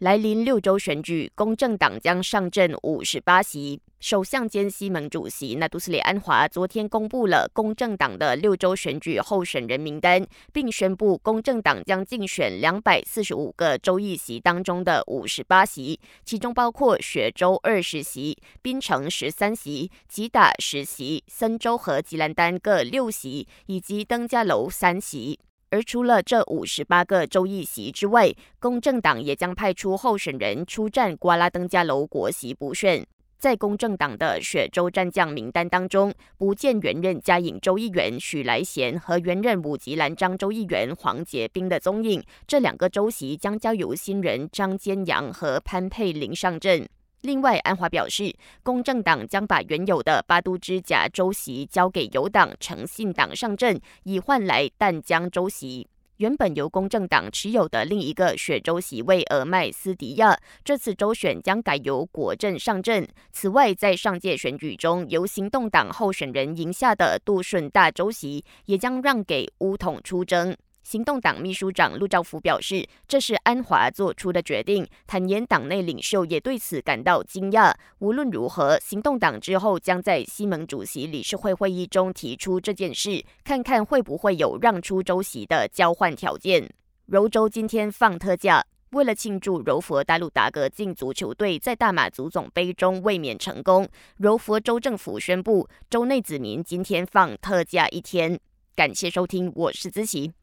来临六州选举，公正党将上阵五十八席。首相兼西盟主席纳杜斯里安华昨天公布了公正党的六州选举候选人名单，并宣布公正党将竞选两百四十五个州议席当中的五十八席，其中包括雪州二十席、槟城十三席、吉打十席、森州和吉兰丹各六席，以及登嘉楼三席。而除了这五十八个州议席之外，公正党也将派出候选人出战瓜拉登加楼国席补选。在公正党的雪州战将名单当中，不见原任嘉颖州议员许来贤和原任五吉兰章州议员黄杰斌的踪影。这两个州席将交由新人张坚阳和潘佩玲上阵。另外，安华表示，公正党将把原有的巴都之甲州席交给有党诚信党上阵，以换来淡江州席。原本由公正党持有的另一个雪州席位俄麦斯迪亚，这次州选将改由国政上阵。此外，在上届选举中由行动党候选人赢下的杜顺大州席，也将让给乌统出征。行动党秘书长陆兆福表示，这是安华做出的决定，坦言党内领袖也对此感到惊讶。无论如何，行动党之后将在西盟主席理事会会议中提出这件事，看看会不会有让出州席的交换条件。柔州今天放特假，为了庆祝柔佛大陆达格进足球队在大马足总杯中卫冕成功，柔佛州政府宣布州内子民今天放特假一天。感谢收听，我是子琪。